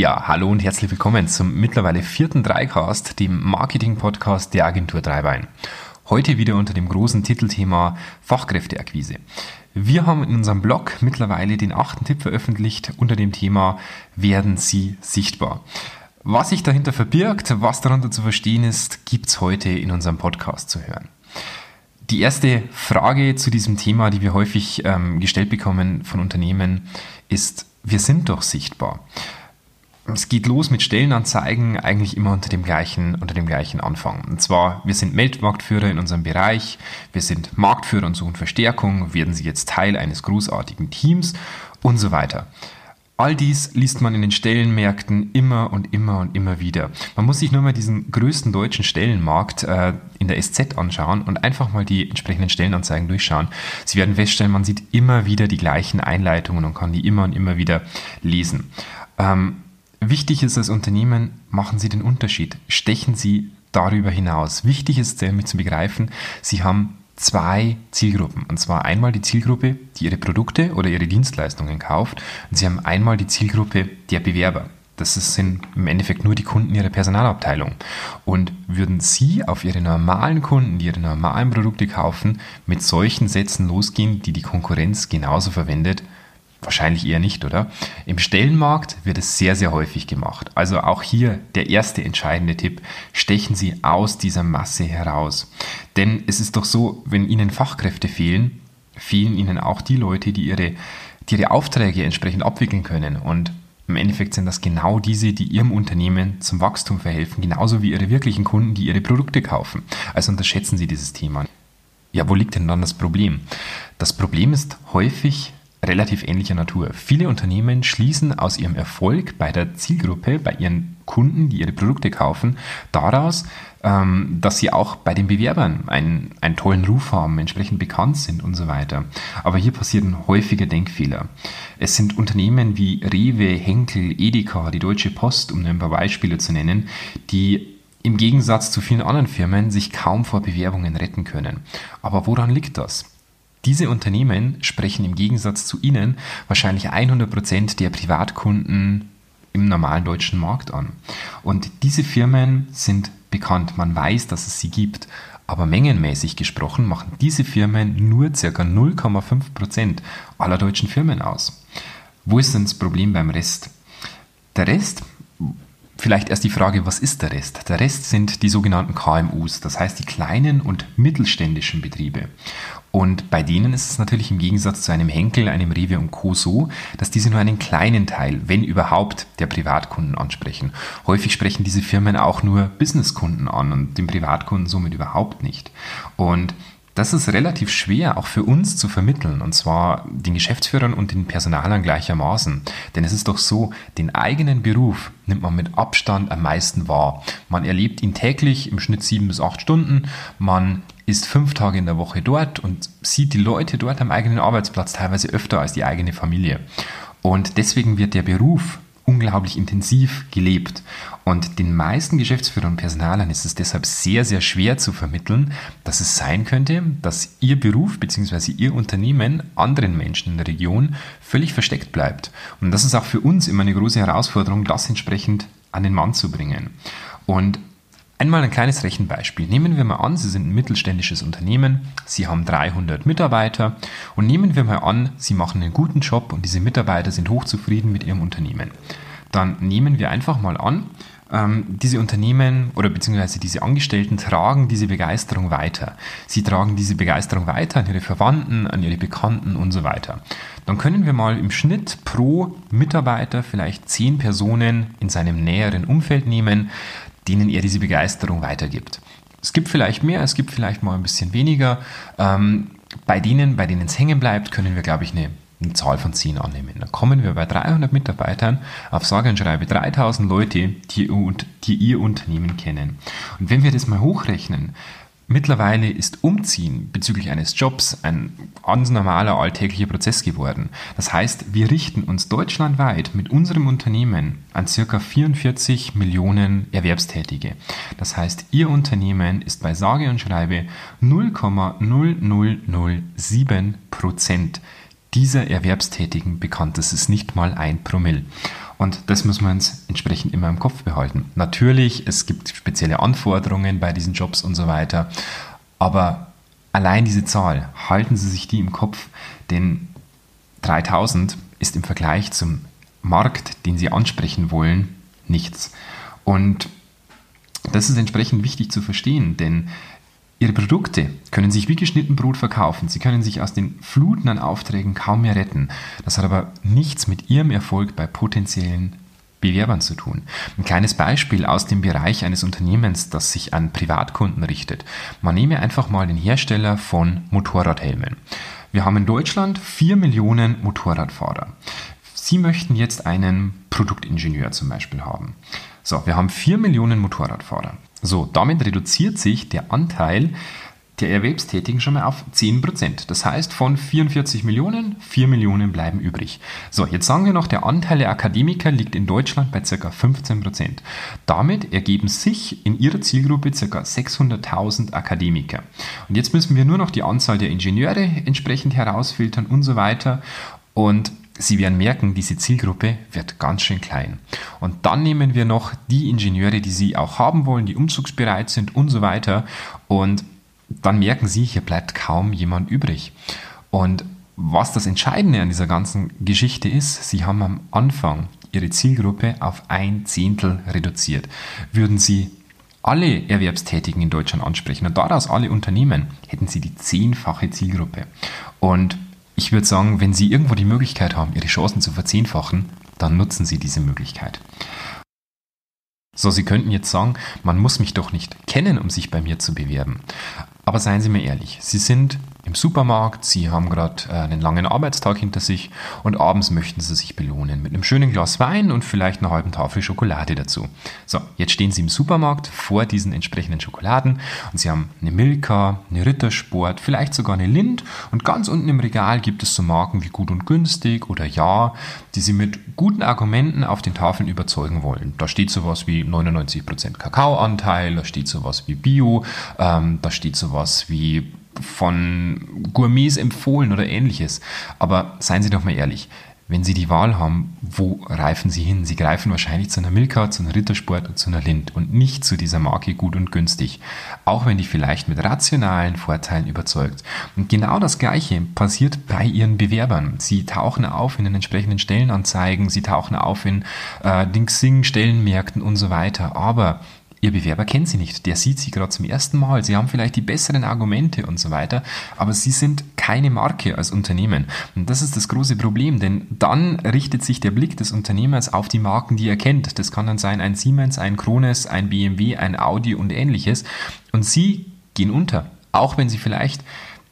Ja, hallo und herzlich willkommen zum mittlerweile vierten Dreicast, dem Marketing-Podcast der Agentur Dreibein. Heute wieder unter dem großen Titelthema Fachkräfteakquise. Wir haben in unserem Blog mittlerweile den achten Tipp veröffentlicht unter dem Thema Werden Sie sichtbar. Was sich dahinter verbirgt, was darunter zu verstehen ist, gibt's heute in unserem Podcast zu hören. Die erste Frage zu diesem Thema, die wir häufig ähm, gestellt bekommen von Unternehmen, ist, wir sind doch sichtbar es geht los mit Stellenanzeigen eigentlich immer unter dem gleichen, unter dem gleichen Anfang. Und zwar, wir sind Weltmarktführer in unserem Bereich, wir sind Marktführer und suchen Verstärkung, werden Sie jetzt Teil eines großartigen Teams und so weiter. All dies liest man in den Stellenmärkten immer und immer und immer wieder. Man muss sich nur mal diesen größten deutschen Stellenmarkt äh, in der SZ anschauen und einfach mal die entsprechenden Stellenanzeigen durchschauen. Sie werden feststellen, man sieht immer wieder die gleichen Einleitungen und kann die immer und immer wieder lesen. Ähm, Wichtig ist als Unternehmen, machen Sie den Unterschied. Stechen Sie darüber hinaus. Wichtig ist damit zu begreifen, Sie haben zwei Zielgruppen. Und zwar einmal die Zielgruppe, die Ihre Produkte oder Ihre Dienstleistungen kauft. Und Sie haben einmal die Zielgruppe der Bewerber. Das sind im Endeffekt nur die Kunden Ihrer Personalabteilung. Und würden Sie auf Ihre normalen Kunden, die Ihre normalen Produkte kaufen, mit solchen Sätzen losgehen, die die Konkurrenz genauso verwendet, Wahrscheinlich eher nicht, oder? Im Stellenmarkt wird es sehr, sehr häufig gemacht. Also auch hier der erste entscheidende Tipp, stechen Sie aus dieser Masse heraus. Denn es ist doch so, wenn Ihnen Fachkräfte fehlen, fehlen Ihnen auch die Leute, die Ihre, die ihre Aufträge entsprechend abwickeln können. Und im Endeffekt sind das genau diese, die Ihrem Unternehmen zum Wachstum verhelfen, genauso wie Ihre wirklichen Kunden, die Ihre Produkte kaufen. Also unterschätzen Sie dieses Thema. Ja, wo liegt denn dann das Problem? Das Problem ist häufig relativ ähnlicher Natur. Viele Unternehmen schließen aus ihrem Erfolg bei der Zielgruppe, bei ihren Kunden, die ihre Produkte kaufen, daraus, ähm, dass sie auch bei den Bewerbern einen, einen tollen Ruf haben, entsprechend bekannt sind und so weiter. Aber hier passieren häufige Denkfehler. Es sind Unternehmen wie Rewe, Henkel, Edeka, die Deutsche Post, um ein paar Beispiele zu nennen, die im Gegensatz zu vielen anderen Firmen sich kaum vor Bewerbungen retten können. Aber woran liegt das? Diese Unternehmen sprechen im Gegensatz zu Ihnen wahrscheinlich 100% der Privatkunden im normalen deutschen Markt an. Und diese Firmen sind bekannt, man weiß, dass es sie gibt, aber mengenmäßig gesprochen machen diese Firmen nur ca. 0,5% aller deutschen Firmen aus. Wo ist denn das Problem beim Rest? Der Rest Vielleicht erst die Frage, was ist der Rest? Der Rest sind die sogenannten KMUs, das heißt die kleinen und mittelständischen Betriebe. Und bei denen ist es natürlich im Gegensatz zu einem Henkel, einem Rewe und Co. so, dass diese nur einen kleinen Teil, wenn überhaupt, der Privatkunden ansprechen. Häufig sprechen diese Firmen auch nur Businesskunden an und den Privatkunden somit überhaupt nicht. Und das ist relativ schwer auch für uns zu vermitteln, und zwar den Geschäftsführern und den Personalern gleichermaßen. Denn es ist doch so, den eigenen Beruf nimmt man mit Abstand am meisten wahr. Man erlebt ihn täglich im Schnitt sieben bis acht Stunden. Man ist fünf Tage in der Woche dort und sieht die Leute dort am eigenen Arbeitsplatz teilweise öfter als die eigene Familie. Und deswegen wird der Beruf unglaublich intensiv gelebt. Und den meisten Geschäftsführern und Personalern ist es deshalb sehr, sehr schwer zu vermitteln, dass es sein könnte, dass ihr Beruf bzw. ihr Unternehmen anderen Menschen in der Region völlig versteckt bleibt. Und das ist auch für uns immer eine große Herausforderung, das entsprechend an den Mann zu bringen. Und Einmal ein kleines Rechenbeispiel. Nehmen wir mal an, Sie sind ein mittelständisches Unternehmen, Sie haben 300 Mitarbeiter und nehmen wir mal an, Sie machen einen guten Job und diese Mitarbeiter sind hochzufrieden mit Ihrem Unternehmen. Dann nehmen wir einfach mal an, ähm, diese Unternehmen oder beziehungsweise diese Angestellten tragen diese Begeisterung weiter. Sie tragen diese Begeisterung weiter an ihre Verwandten, an ihre Bekannten und so weiter. Dann können wir mal im Schnitt pro Mitarbeiter vielleicht zehn Personen in seinem näheren Umfeld nehmen, denen er diese Begeisterung weitergibt. Es gibt vielleicht mehr, es gibt vielleicht mal ein bisschen weniger. Ähm, bei denen, bei denen es hängen bleibt, können wir, glaube ich, eine, eine Zahl von 10 annehmen. Dann kommen wir bei 300 Mitarbeitern auf sage und schreibe 3000 Leute, die, die ihr Unternehmen kennen. Und wenn wir das mal hochrechnen, Mittlerweile ist Umziehen bezüglich eines Jobs ein ganz normaler alltäglicher Prozess geworden. Das heißt, wir richten uns deutschlandweit mit unserem Unternehmen an circa 44 Millionen Erwerbstätige. Das heißt, Ihr Unternehmen ist bei sage und schreibe 0,0007 Prozent dieser Erwerbstätigen bekannt. Das ist nicht mal ein Promille. Und das muss man uns entsprechend immer im Kopf behalten. Natürlich, es gibt spezielle Anforderungen bei diesen Jobs und so weiter, aber allein diese Zahl, halten Sie sich die im Kopf, denn 3000 ist im Vergleich zum Markt, den Sie ansprechen wollen, nichts. Und das ist entsprechend wichtig zu verstehen, denn Ihre Produkte können sich wie geschnitten Brot verkaufen. Sie können sich aus den Fluten an Aufträgen kaum mehr retten. Das hat aber nichts mit Ihrem Erfolg bei potenziellen Bewerbern zu tun. Ein kleines Beispiel aus dem Bereich eines Unternehmens, das sich an Privatkunden richtet. Man nehme einfach mal den Hersteller von Motorradhelmen. Wir haben in Deutschland 4 Millionen Motorradfahrer. Sie möchten jetzt einen Produktingenieur zum Beispiel haben. So, wir haben 4 Millionen Motorradfahrer. So, damit reduziert sich der Anteil der Erwerbstätigen schon mal auf 10%. Das heißt, von 44 Millionen, 4 Millionen bleiben übrig. So, jetzt sagen wir noch, der Anteil der Akademiker liegt in Deutschland bei ca. 15%. Damit ergeben sich in ihrer Zielgruppe ca. 600.000 Akademiker. Und jetzt müssen wir nur noch die Anzahl der Ingenieure entsprechend herausfiltern und so weiter. Und Sie werden merken, diese Zielgruppe wird ganz schön klein. Und dann nehmen wir noch die Ingenieure, die Sie auch haben wollen, die umzugsbereit sind und so weiter. Und dann merken Sie, hier bleibt kaum jemand übrig. Und was das Entscheidende an dieser ganzen Geschichte ist, Sie haben am Anfang Ihre Zielgruppe auf ein Zehntel reduziert. Würden Sie alle Erwerbstätigen in Deutschland ansprechen und daraus alle Unternehmen, hätten Sie die zehnfache Zielgruppe. Und ich würde sagen, wenn Sie irgendwo die Möglichkeit haben, Ihre Chancen zu verzehnfachen, dann nutzen Sie diese Möglichkeit. So, Sie könnten jetzt sagen, man muss mich doch nicht kennen, um sich bei mir zu bewerben. Aber seien Sie mir ehrlich, Sie sind im Supermarkt, Sie haben gerade äh, einen langen Arbeitstag hinter sich und abends möchten Sie sich belohnen mit einem schönen Glas Wein und vielleicht einer halben Tafel Schokolade dazu. So, jetzt stehen Sie im Supermarkt vor diesen entsprechenden Schokoladen und Sie haben eine Milka, eine Rittersport, vielleicht sogar eine Lind und ganz unten im Regal gibt es so Marken wie Gut und Günstig oder Ja, die Sie mit guten Argumenten auf den Tafeln überzeugen wollen. Da steht sowas wie 99% Kakaoanteil, da steht sowas wie Bio, ähm, da steht sowas wie von Gourmets empfohlen oder ähnliches. Aber seien Sie doch mal ehrlich, wenn Sie die Wahl haben, wo reifen Sie hin? Sie greifen wahrscheinlich zu einer Milka, zu einer Rittersport und zu einer Lind und nicht zu dieser Marke gut und günstig. Auch wenn die vielleicht mit rationalen Vorteilen überzeugt. Und genau das Gleiche passiert bei Ihren Bewerbern. Sie tauchen auf in den entsprechenden Stellenanzeigen, sie tauchen auf in äh, Dingsing, Stellenmärkten und so weiter. Aber Ihr Bewerber kennt Sie nicht, der sieht Sie gerade zum ersten Mal. Sie haben vielleicht die besseren Argumente und so weiter, aber Sie sind keine Marke als Unternehmen. Und das ist das große Problem, denn dann richtet sich der Blick des Unternehmers auf die Marken, die er kennt. Das kann dann sein ein Siemens, ein Krones, ein BMW, ein Audi und ähnliches. Und Sie gehen unter, auch wenn Sie vielleicht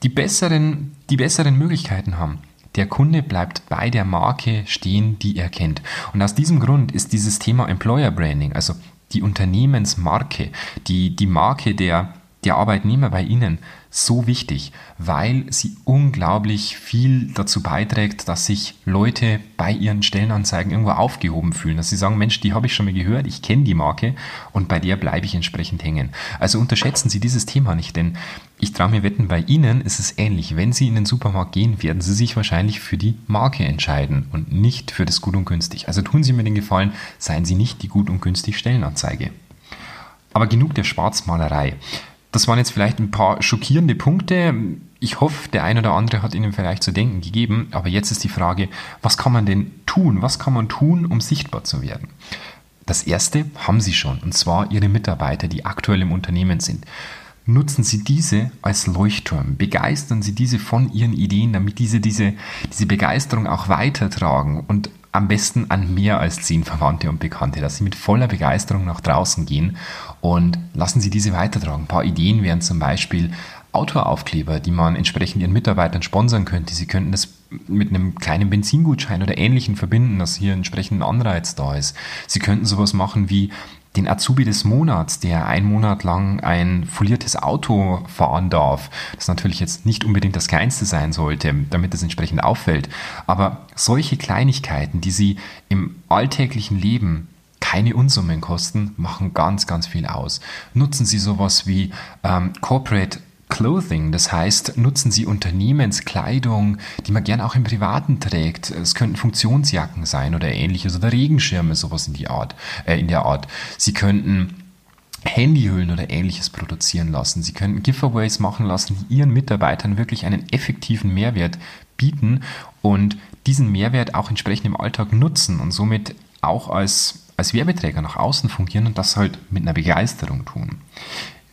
die besseren, die besseren Möglichkeiten haben. Der Kunde bleibt bei der Marke stehen, die er kennt. Und aus diesem Grund ist dieses Thema Employer Branding, also die Unternehmensmarke, die, die Marke der, der Arbeitnehmer bei Ihnen so wichtig, weil sie unglaublich viel dazu beiträgt, dass sich Leute bei ihren Stellenanzeigen irgendwo aufgehoben fühlen, dass sie sagen, Mensch, die habe ich schon mal gehört, ich kenne die Marke und bei der bleibe ich entsprechend hängen. Also unterschätzen Sie dieses Thema nicht, denn ich traue mir wetten, bei Ihnen ist es ähnlich. Wenn Sie in den Supermarkt gehen, werden Sie sich wahrscheinlich für die Marke entscheiden und nicht für das Gut und Günstig. Also tun Sie mir den Gefallen, seien Sie nicht die Gut und Günstig Stellenanzeige. Aber genug der Schwarzmalerei. Das waren jetzt vielleicht ein paar schockierende Punkte. Ich hoffe, der ein oder andere hat Ihnen vielleicht zu denken gegeben. Aber jetzt ist die Frage, was kann man denn tun? Was kann man tun, um sichtbar zu werden? Das erste haben Sie schon, und zwar Ihre Mitarbeiter, die aktuell im Unternehmen sind. Nutzen Sie diese als Leuchtturm, begeistern Sie diese von Ihren Ideen, damit diese, diese, diese Begeisterung auch weitertragen und am besten an mehr als zehn Verwandte und Bekannte, dass sie mit voller Begeisterung nach draußen gehen und lassen sie diese weitertragen. Ein paar Ideen wären zum Beispiel Autoaufkleber, die man entsprechend ihren Mitarbeitern sponsern könnte. Sie könnten das mit einem kleinen Benzingutschein oder ähnlichen verbinden, dass hier entsprechend ein Anreiz da ist. Sie könnten sowas machen wie den Azubi des Monats, der ein Monat lang ein foliertes Auto fahren darf. Das natürlich jetzt nicht unbedingt das kleinste sein sollte, damit es entsprechend auffällt. Aber solche Kleinigkeiten, die Sie im alltäglichen Leben keine Unsummen kosten, machen ganz, ganz viel aus. Nutzen Sie sowas wie ähm, Corporate Clothing. Das heißt, nutzen Sie Unternehmenskleidung, die man gern auch im Privaten trägt. Es könnten Funktionsjacken sein oder ähnliches oder Regenschirme, sowas in die Art, äh, in der Art. Sie könnten Handyhüllen oder ähnliches produzieren lassen. Sie könnten Giveaways machen lassen, die Ihren Mitarbeitern wirklich einen effektiven Mehrwert bieten und diesen Mehrwert auch entsprechend im Alltag nutzen und somit auch als, als Werbeträger nach außen fungieren und das halt mit einer Begeisterung tun.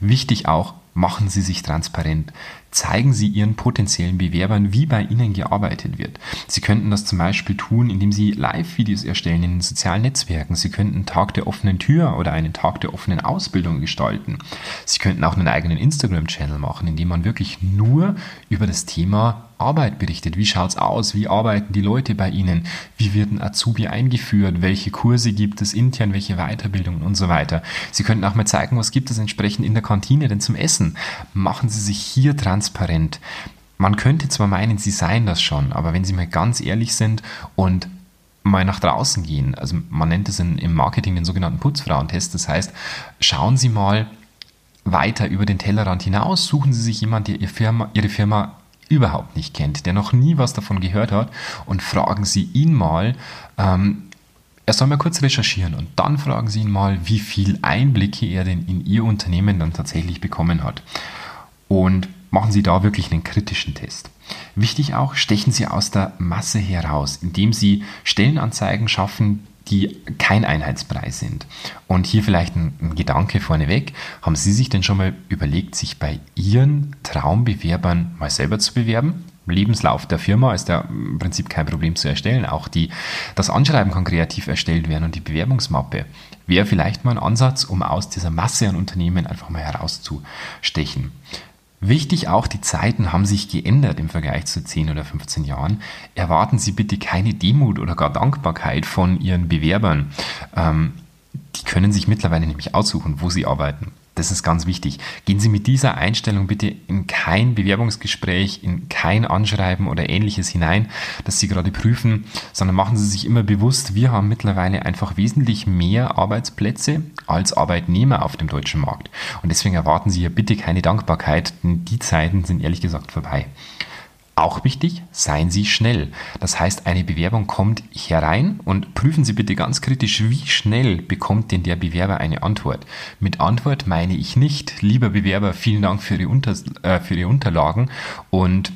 Wichtig auch, machen Sie sich transparent. Zeigen Sie Ihren potenziellen Bewerbern, wie bei Ihnen gearbeitet wird. Sie könnten das zum Beispiel tun, indem Sie Live-Videos erstellen in den sozialen Netzwerken. Sie könnten einen Tag der offenen Tür oder einen Tag der offenen Ausbildung gestalten. Sie könnten auch einen eigenen Instagram-Channel machen, in dem man wirklich nur über das Thema Arbeit berichtet. Wie schaut es aus? Wie arbeiten die Leute bei Ihnen? Wie wird ein Azubi eingeführt? Welche Kurse gibt es intern? Welche Weiterbildungen und so weiter? Sie könnten auch mal zeigen, was gibt es entsprechend in der Kantine denn zum Essen? Machen Sie sich hier transparent. Man könnte zwar meinen, Sie seien das schon, aber wenn Sie mal ganz ehrlich sind und mal nach draußen gehen, also man nennt es im Marketing den sogenannten Putzfrauentest, das heißt, schauen Sie mal weiter über den Tellerrand hinaus, suchen Sie sich jemanden, der Ihre Firma, Ihre Firma überhaupt nicht kennt, der noch nie was davon gehört hat und fragen Sie ihn mal, ähm, er soll mal kurz recherchieren und dann fragen Sie ihn mal, wie viel Einblicke er denn in Ihr Unternehmen dann tatsächlich bekommen hat. Und machen Sie da wirklich einen kritischen Test. Wichtig auch, stechen Sie aus der Masse heraus, indem Sie Stellenanzeigen schaffen, die kein Einheitspreis sind. Und hier vielleicht ein, ein, Gedanke vorneweg. Haben Sie sich denn schon mal überlegt, sich bei Ihren Traumbewerbern mal selber zu bewerben? Lebenslauf der Firma ist ja im Prinzip kein Problem zu erstellen. Auch die, das Anschreiben kann kreativ erstellt werden und die Bewerbungsmappe wäre vielleicht mal ein Ansatz, um aus dieser Masse an Unternehmen einfach mal herauszustechen. Wichtig auch, die Zeiten haben sich geändert im Vergleich zu 10 oder 15 Jahren. Erwarten Sie bitte keine Demut oder gar Dankbarkeit von Ihren Bewerbern. Ähm, die können sich mittlerweile nämlich aussuchen, wo sie arbeiten. Das ist ganz wichtig. Gehen Sie mit dieser Einstellung bitte in kein Bewerbungsgespräch, in kein Anschreiben oder ähnliches hinein, das Sie gerade prüfen, sondern machen Sie sich immer bewusst, wir haben mittlerweile einfach wesentlich mehr Arbeitsplätze als Arbeitnehmer auf dem deutschen Markt. Und deswegen erwarten Sie hier bitte keine Dankbarkeit, denn die Zeiten sind ehrlich gesagt vorbei. Auch wichtig, seien Sie schnell. Das heißt, eine Bewerbung kommt herein und prüfen Sie bitte ganz kritisch, wie schnell bekommt denn der Bewerber eine Antwort. Mit Antwort meine ich nicht, lieber Bewerber, vielen Dank für Ihre, Unter äh, für Ihre Unterlagen und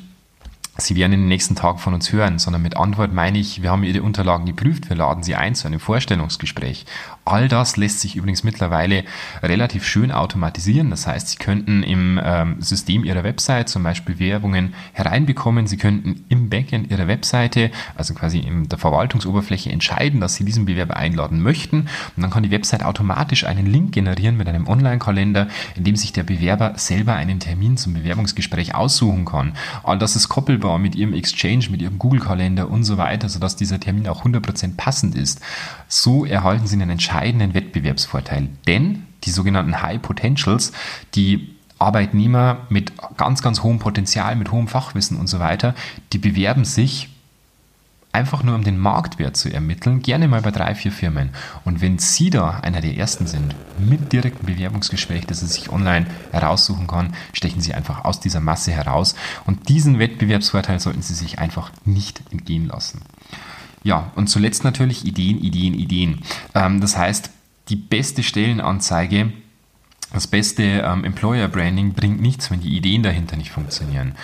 Sie werden in den nächsten Tagen von uns hören, sondern mit Antwort meine ich, wir haben Ihre Unterlagen geprüft, wir laden Sie ein zu einem Vorstellungsgespräch. All das lässt sich übrigens mittlerweile relativ schön automatisieren. Das heißt, Sie könnten im ähm, System Ihrer Website zum Beispiel Werbungen hereinbekommen. Sie könnten im Backend Ihrer Webseite, also quasi in der Verwaltungsoberfläche, entscheiden, dass Sie diesen Bewerber einladen möchten. Und dann kann die Website automatisch einen Link generieren mit einem Online-Kalender, in dem sich der Bewerber selber einen Termin zum Bewerbungsgespräch aussuchen kann. All das ist koppelbar mit Ihrem Exchange, mit Ihrem Google-Kalender und so weiter, sodass dieser Termin auch 100% passend ist. So erhalten Sie einen entscheidenden Wettbewerbsvorteil. Denn die sogenannten High Potentials, die Arbeitnehmer mit ganz, ganz hohem Potenzial, mit hohem Fachwissen und so weiter, die bewerben sich einfach nur um den Marktwert zu ermitteln, gerne mal bei drei, vier Firmen. Und wenn Sie da einer der ersten sind, mit direktem Bewerbungsgespräch, das er sich online heraussuchen kann, stechen Sie einfach aus dieser Masse heraus. Und diesen Wettbewerbsvorteil sollten Sie sich einfach nicht entgehen lassen. Ja, und zuletzt natürlich Ideen, Ideen, Ideen. Ähm, das heißt, die beste Stellenanzeige, das beste ähm, Employer Branding bringt nichts, wenn die Ideen dahinter nicht funktionieren.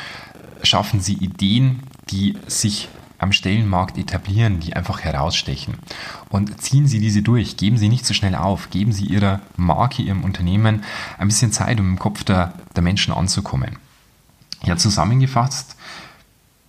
Schaffen Sie Ideen, die sich am Stellenmarkt etablieren, die einfach herausstechen. Und ziehen Sie diese durch, geben Sie nicht so schnell auf, geben Sie Ihrer Marke, Ihrem Unternehmen ein bisschen Zeit, um im Kopf der, der Menschen anzukommen. Ja, zusammengefasst,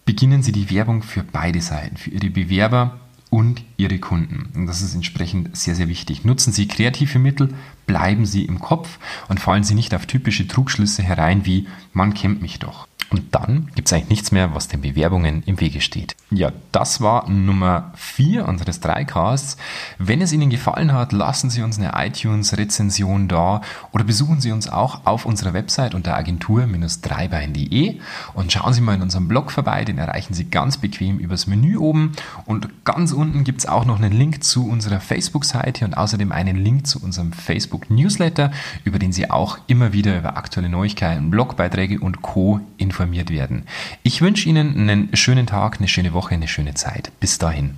beginnen Sie die Werbung für beide Seiten, für Ihre Bewerber und Ihre Kunden. Und das ist entsprechend sehr, sehr wichtig. Nutzen Sie kreative Mittel, bleiben Sie im Kopf und fallen Sie nicht auf typische Trugschlüsse herein wie man kennt mich doch. Und dann gibt es eigentlich nichts mehr, was den Bewerbungen im Wege steht. Ja, das war Nummer 4 unseres Dreicasts. Wenn es Ihnen gefallen hat, lassen Sie uns eine iTunes-Rezension da oder besuchen Sie uns auch auf unserer Website unter agentur-dreibein.de und schauen Sie mal in unserem Blog vorbei, den erreichen Sie ganz bequem übers Menü oben. Und ganz unten gibt es auch noch einen Link zu unserer Facebook-Seite und außerdem einen Link zu unserem Facebook-Newsletter, über den Sie auch immer wieder über aktuelle Neuigkeiten, Blogbeiträge und Co. informiert werden. Ich wünsche Ihnen einen schönen Tag, eine schöne Woche, eine schöne Zeit. Bis dahin.